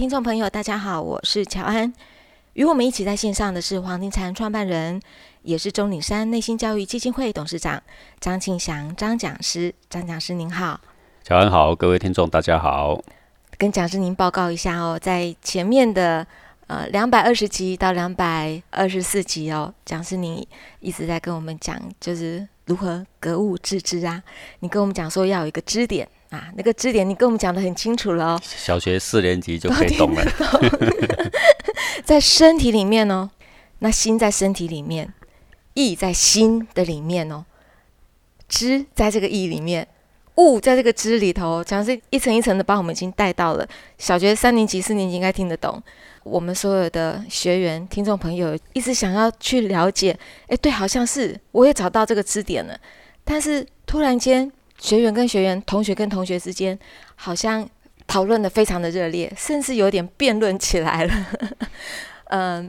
听众朋友，大家好，我是乔安。与我们一起在线上的是黄庭禅创办人，也是钟岭山内心教育基金会董事长张庆祥张讲师。张讲师您好，乔安好，各位听众大家好。跟讲师您报告一下哦，在前面的呃两百二十集到两百二十四集哦，讲师您一直在跟我们讲，就是如何格物致知啊。你跟我们讲说要有一个支点啊，那个支点你跟我们讲的很清楚了哦。小学四年级就可以懂了。在身体里面哦，那心在身体里面，意在心的里面哦，知在这个意里面，物在这个知里头，讲是一层一层的把我们已经带到了小学三年级、四年级应该听得懂。我们所有的学员、听众朋友一直想要去了解，哎，对，好像是我也找到这个支点了，但是突然间，学员跟学员、同学跟同学之间，好像。讨论的非常的热烈，甚至有点辩论起来了。嗯，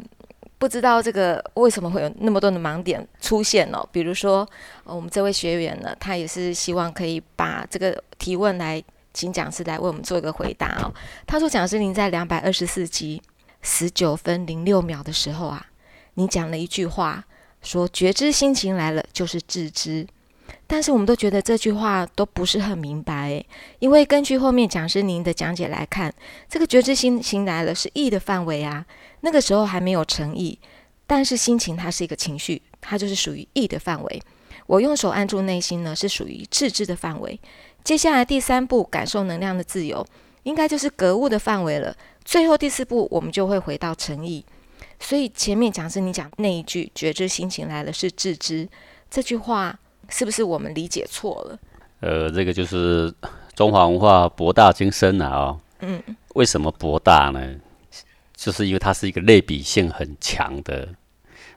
不知道这个为什么会有那么多的盲点出现哦？比如说，我们这位学员呢，他也是希望可以把这个提问来请讲师来为我们做一个回答哦。他说：“讲师，您在两百二十四集十九分零六秒的时候啊，你讲了一句话，说觉知心情来了就是自知。”但是我们都觉得这句话都不是很明白，因为根据后面讲师您的讲解来看，这个觉知心情来了是意的范围啊，那个时候还没有诚意，但是心情它是一个情绪，它就是属于意的范围。我用手按住内心呢，是属于自知的范围。接下来第三步感受能量的自由，应该就是格物的范围了。最后第四步我们就会回到诚意。所以前面讲师你讲那一句觉知心情来了是自知这句话。是不是我们理解错了？呃，这个就是中华文化博大精深啊！哦，嗯，为什么博大呢？就是因为它是一个类比性很强的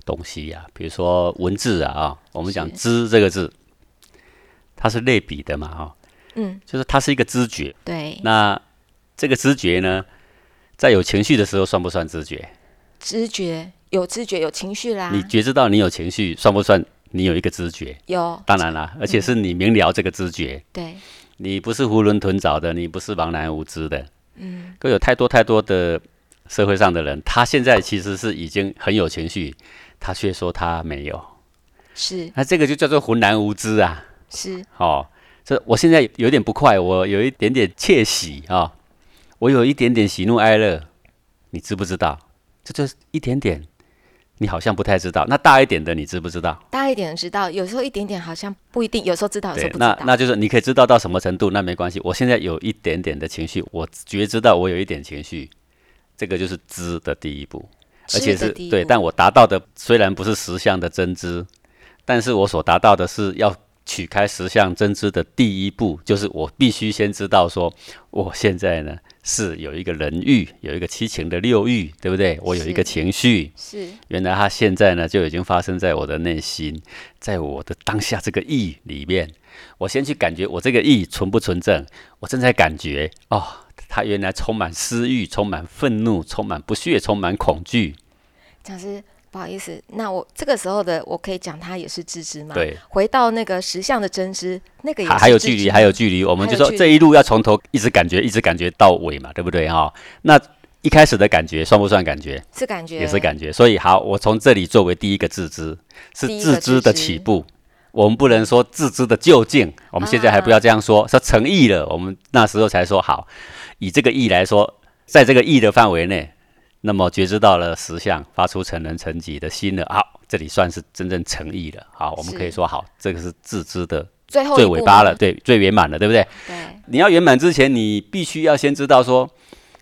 东西呀。比如说文字啊，啊，我们讲“知”这个字，它是类比的嘛，哈，嗯，就是它是一个知觉。对。那这个知觉呢，在有情绪的时候算不算知觉？知觉有知觉有情绪啦。你觉知到你有情绪，算不算？你有一个知觉，有，当然啦，而且是你明了这个知觉，对，你不是囫囵吞枣的，你不是茫然无知的，嗯，可有太多太多的社会上的人，他现在其实是已经很有情绪，他却说他没有，是，那这个就叫做浑然无知啊，是，哦，这我现在有点不快，我有一点点窃喜啊，我有一点点喜怒哀乐，你知不知道？这就是一点点。你好像不太知道，那大一点的你知不知道？大一点的知道，有时候一点点好像不一定，有时候知道，有时候不知道。那那就是你可以知道到什么程度，那没关系。我现在有一点点的情绪，我觉知道我有一点情绪，这个就是知的第一步，而且是对。但我达到的虽然不是实相的真知，但是我所达到的是要。取开实相真知的第一步，就是我必须先知道说，我现在呢是有一个人欲，有一个七情的六欲，对不对？我有一个情绪，是原来它现在呢就已经发生在我的内心，在我的当下这个意里面，我先去感觉我这个意纯不纯正，我正在感觉哦，它原来充满私欲，充满愤怒，充满不屑，充满恐惧。讲师。不好意思，那我这个时候的我可以讲，它也是自知吗？对，回到那个实相的真知，那个也还有距离，还有距离。我们就说这一路要从头一直感觉，一直感觉到尾嘛，对不对哈？那一开始的感觉算不算感觉？是感觉，也是感觉。所以好，我从这里作为第一个自知，是自知的起步。我们不能说自知的究竟，我们现在还不要这样说，说成意了，我们那时候才说好。以这个意来说，在这个意的范围内。那么觉知到了实相，发出成人成己的心了。好，这里算是真正诚意了。好，我们可以说好，这个是自知的最后最尾巴了，对，最圆满了，对不对？对。你要圆满之前，你必须要先知道说，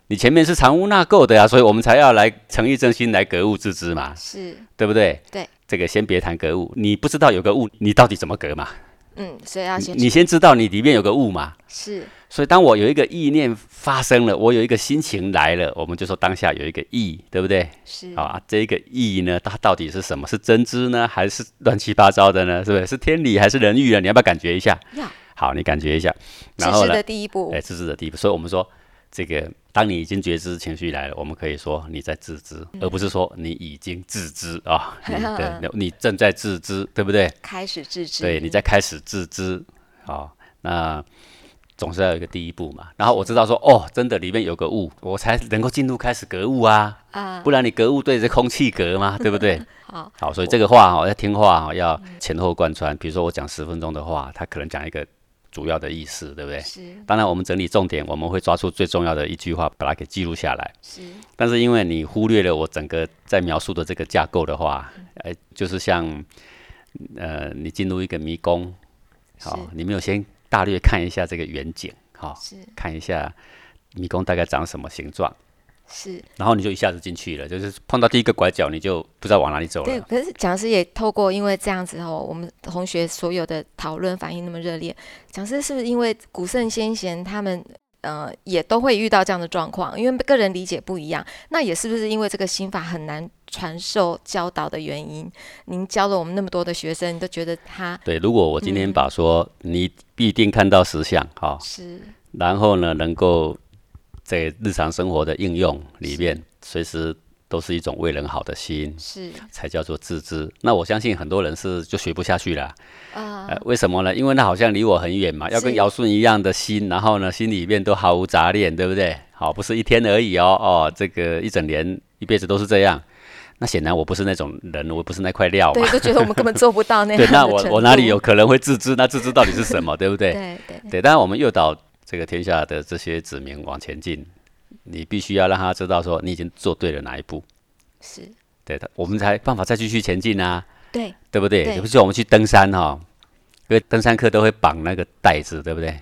你前面是藏污纳垢的呀，所以我们才要来诚意正心来格物致知嘛，是对不对？对。这个先别谈格物，你不知道有个物，你到底怎么格嘛？嗯，所以要先你先知道你里面有个物嘛。是。所以，当我有一个意念发生了，我有一个心情来了，我们就说当下有一个意，对不对？是啊，这个意呢，它到底是什么？是真知呢，还是乱七八糟的呢？是不是？是天理还是人欲啊？你要不要感觉一下？要。好，你感觉一下。然后呢？的第一步。哎，自知的第一步。所以我们说，这个当你已经觉知情绪来了，我们可以说你在自知，而不是说你已经自知啊。对，你正在自知，对不对？开始自知。对，你在开始自知。好，那。总是要有一个第一步嘛。然后我知道说，哦，真的里面有个物，我才能够进入开始格物啊。啊，不然你格物对着空气格嘛，对不对？好，好，所以这个话哈要听话哈，要前后贯穿。比如说我讲十分钟的话，他可能讲一个主要的意思，对不对？是。当然我们整理重点，我们会抓出最重要的一句话，把它给记录下来。是。但是因为你忽略了我整个在描述的这个架构的话，哎，就是像呃，你进入一个迷宫，好，你没有先大略看一下这个远景，好，看一下迷宫大概长什么形状。是，然后你就一下子进去了，就是碰到第一个拐角，你就不知道往哪里走了。对，可是讲师也透过因为这样子哦，我们同学所有的讨论反应那么热烈，讲师是不是因为古圣先贤他们呃也都会遇到这样的状况？因为个人理解不一样，那也是不是因为这个心法很难传授教导的原因？您教了我们那么多的学生，都觉得他对。如果我今天把说你必定看到实相，哈，是，然后呢能够。在日常生活的应用里面，随时都是一种为人好的心，是才叫做自知。那我相信很多人是就学不下去了啊？为什么呢？因为那好像离我很远嘛，要跟尧舜一样的心，然后呢，心里面都毫无杂念，对不对？好，不是一天而已哦，哦，这个一整年、一辈子都是这样。那显然我不是那种人，我不是那块料嘛。对，都觉得我们根本做不到那样。对，那我我哪里有可能会自知？那自知到底是什么？对不对？对对对。当然，我们诱导。这个天下的这些子民往前进，你必须要让他知道说你已经做对了哪一步，是对的，我们才办法再继续前进啊。对，对不对？比如说我们去登山哈，因为登山客都会绑那个带子，对不对？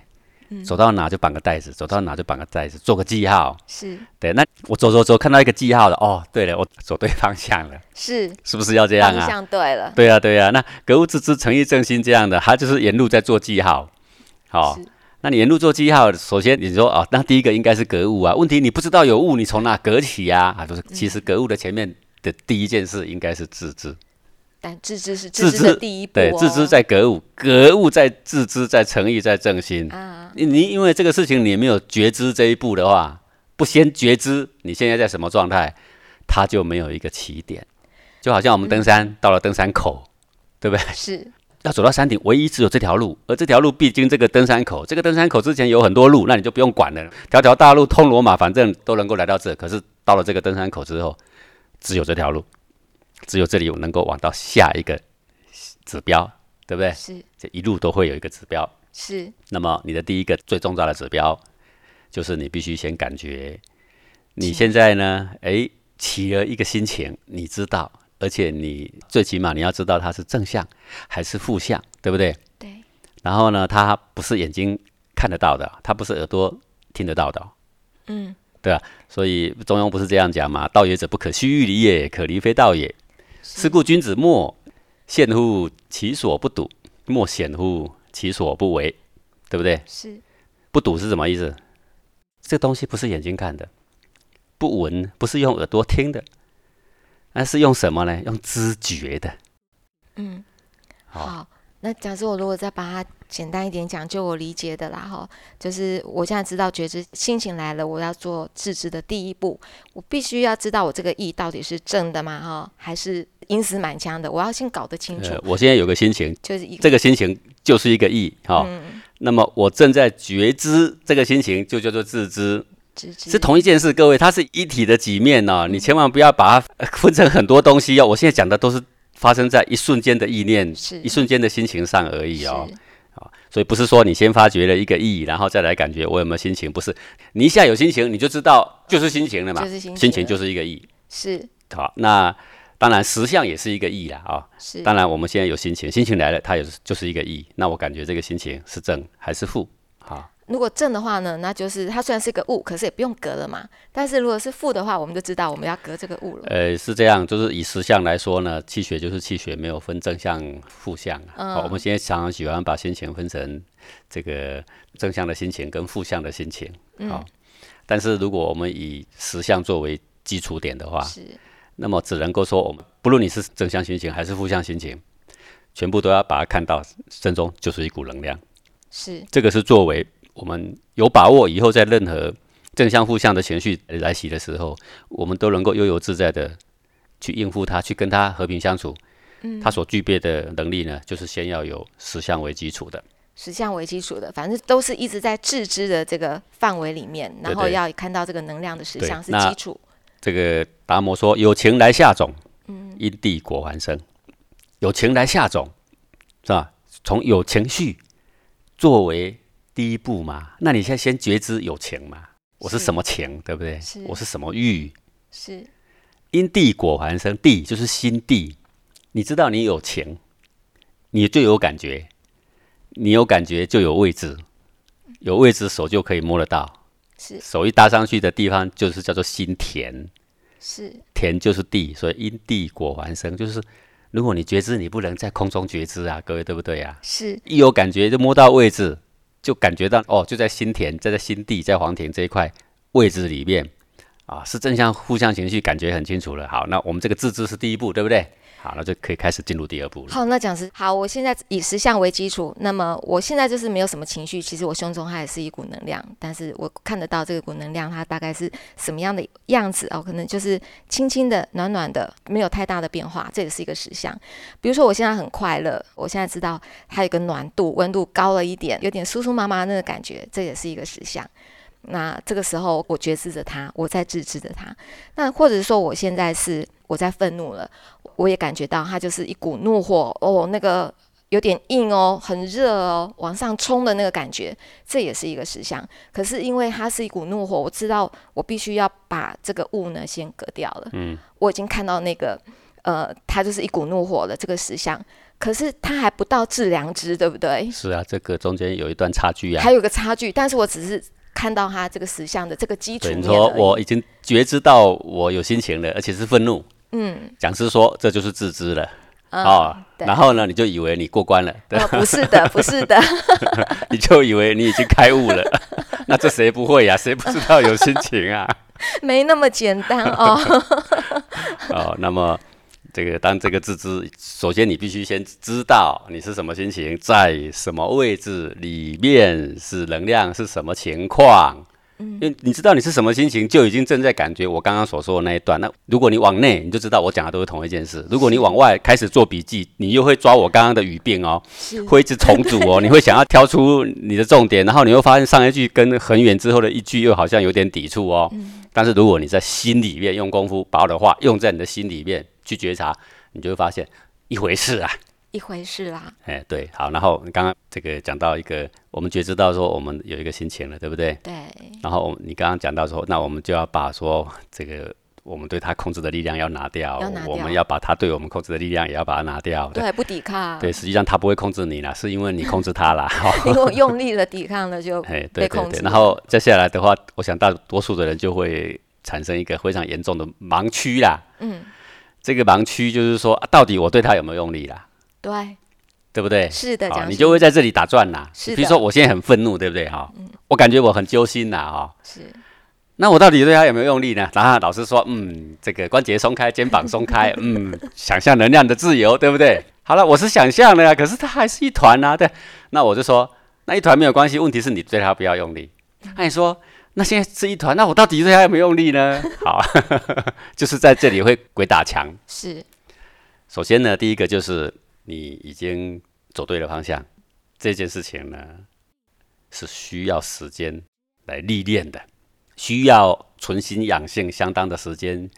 嗯。走到哪就绑个袋子，走到哪就绑个袋子，做个记号。是。对，那我走走走，看到一个记号了，哦，对了，我走对方向了。是。是不是要这样啊？方向对了。对啊，对呀。那格物致知、诚意正心这样的，他就是沿路在做记号，好。那你沿路做记号，首先你说啊，那第一个应该是格物啊。问题你不知道有物，你从哪格起呀？啊，就是其实格物的前面的第一件事应该是自知。但自知是自知的第一步。对，自知在格物，格物在自知，在诚意，在正心。啊，你因为这个事情你没有觉知这一步的话，不先觉知你现在在什么状态，它就没有一个起点。就好像我们登山到了登山口，对不对？是。要走到山顶，唯一只有这条路，而这条路必经这个登山口。这个登山口之前有很多路，那你就不用管了，条条大路通罗马，反正都能够来到这。可是到了这个登山口之后，只有这条路，只有这里能够往到下一个指标，对不对？是，这一路都会有一个指标。是。那么你的第一个最重要的指标，就是你必须先感觉，你现在呢，哎，起了一个心情，你知道。而且你最起码你要知道它是正向还是负向，对不对？对。然后呢，它不是眼睛看得到的，它不是耳朵听得到的。嗯，对啊。所以中庸不是这样讲嘛？道也者，不可须臾离也，可离非道也。是故君子莫陷乎其所不睹，莫显乎其所不为，对不对？是。不睹是什么意思？这东西不是眼睛看的，不闻不是用耳朵听的。那是用什么呢？用知觉的。嗯，好。那假设我如果再把它简单一点讲，就我理解的啦，哈，就是我现在知道觉知心情来了，我要做自知的第一步，我必须要知道我这个意到底是正的嘛？哈，还是阴死满腔的？我要先搞得清楚。我现在有个心情，就是这个心情就是一个意，哈。那么我正在觉知这个心情，就叫做自知。是同一件事，各位，它是一体的几面哦，你千万不要把它分成很多东西哦。我现在讲的都是发生在一瞬间的意念，一瞬间的心情上而已哦。好，所以不是说你先发觉了一个意，然后再来感觉我有没有心情，不是，你一下有心情，你就知道就是心情了嘛，心情就是一个意。是，好，那当然实相也是一个意啦啊。是，当然我们现在有心情，心情来了，它也是就是一个意。那我感觉这个心情是正还是负？好。如果正的话呢，那就是它虽然是个物，可是也不用隔了嘛。但是如果是负的话，我们就知道我们要隔这个物了。呃，是这样，就是以实相来说呢，气血就是气血，没有分正向负向。嗯。我们现在常常喜欢把心情分成这个正向的心情跟负向的心情。嗯。但是如果我们以实相作为基础点的话，是。那么只能够说，我们不论你是正向心情还是负向心情，全部都要把它看到正中就是一股能量。是。这个是作为。我们有把握以后，在任何正向、负向的情绪来袭的时候，我们都能够悠游自在的去应付它，去跟它和平相处。嗯，它所具备的能力呢，就是先要有实相为基础的。实相为基础的，反正都是一直在自知的这个范围里面，然后要看到这个能量的实相是基础。这个达摩说：“有情来下种，因地果还生。有情来下种，是吧？从有情绪作为第一步嘛。那你现在先觉知有情嘛，我是是什么情，对不对是？我是什么欲？是因地果还生，地就是心地。你知道你有情，你就有感觉，你有感觉就有位置，有位置手就可以摸得到。是手一搭上去的地方就是叫做心田。”是田就是地，所以因地果还生，就是如果你觉知，你不能在空中觉知啊，各位对不对啊、是一有感觉就摸到位置，就感觉到哦，就在心田，在在心地，在黄田这一块位置里面啊，是正向互相情绪，感觉很清楚了。好，那我们这个自知是第一步，对不对？好，那就可以开始进入第二步了。好，那讲师好，我现在以实相为基础，那么我现在就是没有什么情绪，其实我胸中它也是一股能量，但是我看得到这个股能量它大概是什么样的样子哦，可能就是轻轻的、暖暖的，没有太大的变化，这也是一个实相。比如说我现在很快乐，我现在知道它有个暖度、温度高了一点，有点酥酥麻麻那个感觉，这也是一个实相。那这个时候我觉知着它，我在自知着它。那或者说我现在是我在愤怒了。我也感觉到它就是一股怒火哦，那个有点硬哦，很热哦，往上冲的那个感觉，这也是一个实相。可是因为它是一股怒火，我知道我必须要把这个雾呢先隔掉了。嗯，我已经看到那个呃，它就是一股怒火了，这个实相。可是它还不到致良知，对不对？是啊，这个中间有一段差距啊。还有个差距，但是我只是看到它这个实相的这个基础你说我已经觉知到我有心情了，而且是愤怒。嗯讲师说这就是自知了。嗯哦，然后呢，你就以为你过关了，对，呃不是的，不是的，你就以为你已经开悟了。那这谁不会呀、谁不知道有心情啊？没那么简单哦。哦，那么这个当这个自知，首先你必须先知道你是什么心情，在什么位置里面是能量是什么情况。因为你知道你是什么心情，就已经正在感觉我刚刚所说的那一段。那如果你往内，你就知道我讲的都是同一件事。如果你往外开始做笔记，你又会抓我刚刚的语病哦，会一直重组哦。你会想要挑出你的重点，然后你会发现上一句跟很远之后的一句又好像有点抵触哦。但是如果你在心里面用功夫，把我的话用在你的心里面去觉察，你就会发现一回事啊。一回事啦。哎，对，好，然后你刚刚这个讲到一个，我们觉知到说我们有一个心情了，对不对？对，然后你刚刚讲到说，那我们就要把说这个我们对他控制的力量要拿掉，拿掉我们要把他对我们控制的力量也要把它拿掉。对，不抵抗。对，实际上他不会控制你啦，是因为你控制他啦。因为用力了抵抗了，就哎，被对对对。控制。然后接下来的话，我想大多数的人就会产生一个非常严重的盲区啦。嗯，这个盲区就是说，啊到底我对他有没有用力啦？对，对不对？是的，好，讲你就会在这里打转啦。是的嗯比如说我现在很愤怒，对不对？哈，我感觉我很揪心呐，哈。是那我到底对他有没有用力呢？然后老师说，嗯，这个关节松开，肩膀松开，嗯，想象能量的自由，对不对？好了，我是想象的呀，可是它还是一团呐、对。那我就说，那一团没有关系，问题是你对他不要用力。那你说，那现在是一团，那我到底对他有没有用力呢？好，就是在这里会鬼打墙。是首先呢，第一个就是你已经走对了方向，这件事情呢是需要时间来历练的，需要存心养性相当的时间。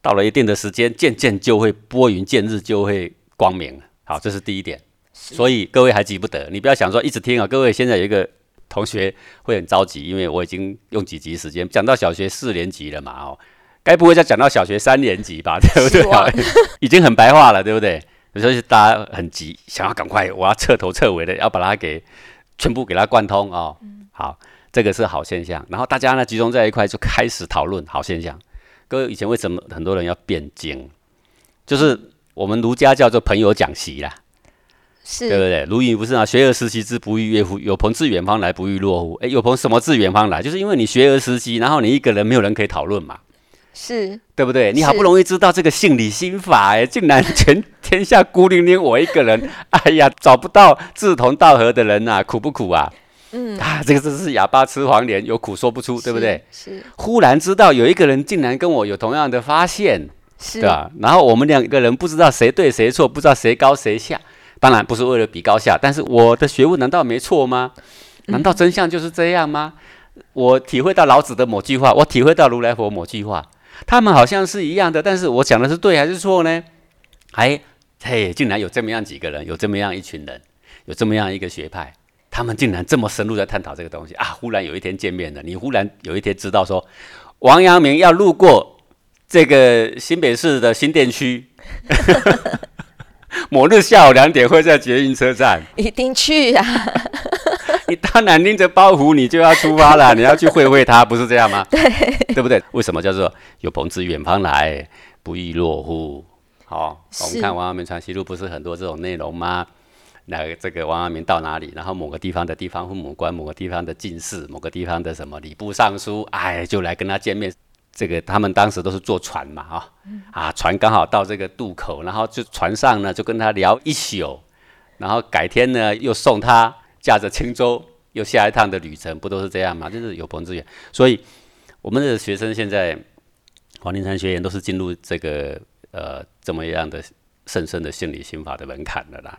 到了一定的时间，渐渐就会拨云见日，就会光明了。好，这是第一点。所以各位还急不得，你不要想说一直听啊。各位现在有一个同学会很着急，因为我已经用几集时间讲到小学四年级了嘛，哦，该不会再讲到小学三年级吧？对不对？已经很白话了，对不对？所以大家很急，想要赶快，我要彻头彻尾的要把它给全部给它贯通哦。好，这个是好现象。然后大家呢集中在一块就开始讨论好现象。各位以前为什么很多人要辩经？就是我们儒家叫做朋友讲习啦，对不对？鲁豫不是啊，学而时习之，不亦乐乎？有朋自远方来，不亦乐乎？哎，有朋什么自远方来？就是因为你学而时习，然后你一个人没有人可以讨论嘛。是对不对？你好不容易知道这个性理心法，哎，竟然全天下孤零零我一个人，哎呀，找不到志同道合的人呐、苦不苦啊？嗯，啊，这个真是哑巴吃黄连，有苦说不出，对不对？是忽然知道有一个人竟然跟我有同样的发现，是对吧？然后我们两个人不知道谁对谁错，不知道谁高谁下，当然不是为了比高下，但是我的学问难道没错吗？难道真相就是这样吗？我体会到老子的某句话，我体会到如来佛某句话，他们好像是一样的，但是我讲的是对还是错呢？哎，嘿，竟然有这么样几个人，有这么样一群人，有这么样一个学派，他们竟然这么深入在探讨这个东西啊！忽然有一天见面了，你忽然有一天知道说，王阳明要路过这个新北市的新店区。某日下午两点会在捷运车站，一定去呀！你当然拎着包袱，你就要出发了，你要去会会他，不是这样吗？对，对不对？为什么叫做有朋自远方来，不亦乐乎？好，我们看王阳明传习录，不是很多这种内容吗？那这个王阳明到哪里，然后某个地方的地方父母官，某个地方的进士，某个地方的什么礼部尚书，哎，就来跟他见面。这个他们当时都是坐船嘛，啊，啊，船刚好到这个渡口，然后就船上呢就跟他聊一宿，然后改天呢又送他驾着轻舟又下一趟的旅程，不都是这样吗？就是有朋自远，所以我们的学生现在黄庭山学员都是进入这个呃这么样的深深的心理心法的门槛的啦。